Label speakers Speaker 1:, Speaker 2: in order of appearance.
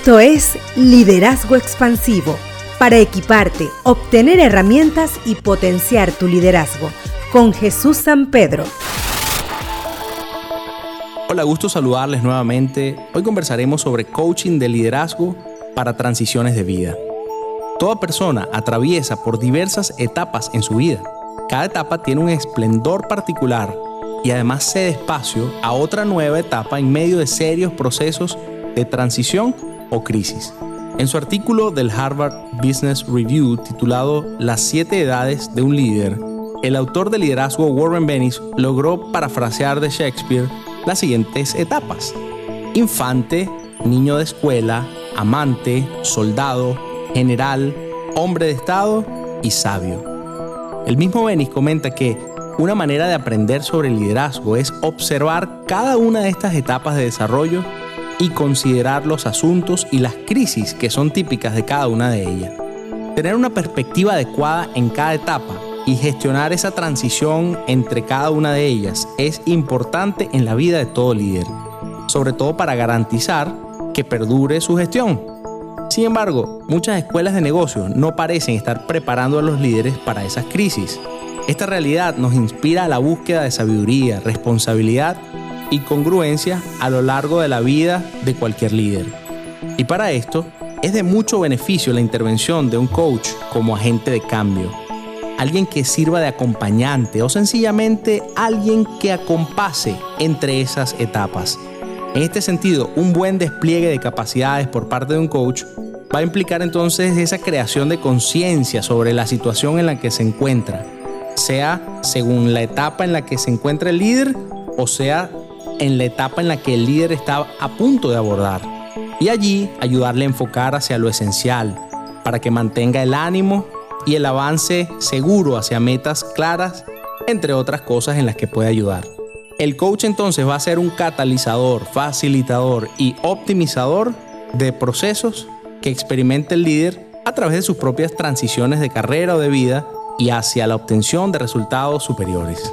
Speaker 1: Esto es Liderazgo Expansivo, para equiparte, obtener herramientas y potenciar tu liderazgo, con Jesús San Pedro.
Speaker 2: Hola, gusto saludarles nuevamente. Hoy conversaremos sobre coaching de liderazgo para transiciones de vida. Toda persona atraviesa por diversas etapas en su vida. Cada etapa tiene un esplendor particular y además cede espacio a otra nueva etapa en medio de serios procesos de transición o crisis. En su artículo del Harvard Business Review titulado Las siete edades de un líder, el autor de liderazgo Warren Bennis logró parafrasear de Shakespeare las siguientes etapas. Infante, niño de escuela, amante, soldado, general, hombre de Estado y sabio. El mismo Bennis comenta que una manera de aprender sobre el liderazgo es observar cada una de estas etapas de desarrollo y considerar los asuntos y las crisis que son típicas de cada una de ellas. Tener una perspectiva adecuada en cada etapa y gestionar esa transición entre cada una de ellas es importante en la vida de todo líder, sobre todo para garantizar que perdure su gestión. Sin embargo, muchas escuelas de negocios no parecen estar preparando a los líderes para esas crisis. Esta realidad nos inspira a la búsqueda de sabiduría, responsabilidad y congruencia a lo largo de la vida de cualquier líder. Y para esto es de mucho beneficio la intervención de un coach como agente de cambio, alguien que sirva de acompañante o sencillamente alguien que acompase entre esas etapas. En este sentido, un buen despliegue de capacidades por parte de un coach va a implicar entonces esa creación de conciencia sobre la situación en la que se encuentra, sea según la etapa en la que se encuentra el líder o sea en la etapa en la que el líder está a punto de abordar y allí ayudarle a enfocar hacia lo esencial para que mantenga el ánimo y el avance seguro hacia metas claras, entre otras cosas en las que puede ayudar. El coach entonces va a ser un catalizador, facilitador y optimizador de procesos que experimente el líder a través de sus propias transiciones de carrera o de vida y hacia la obtención de resultados superiores.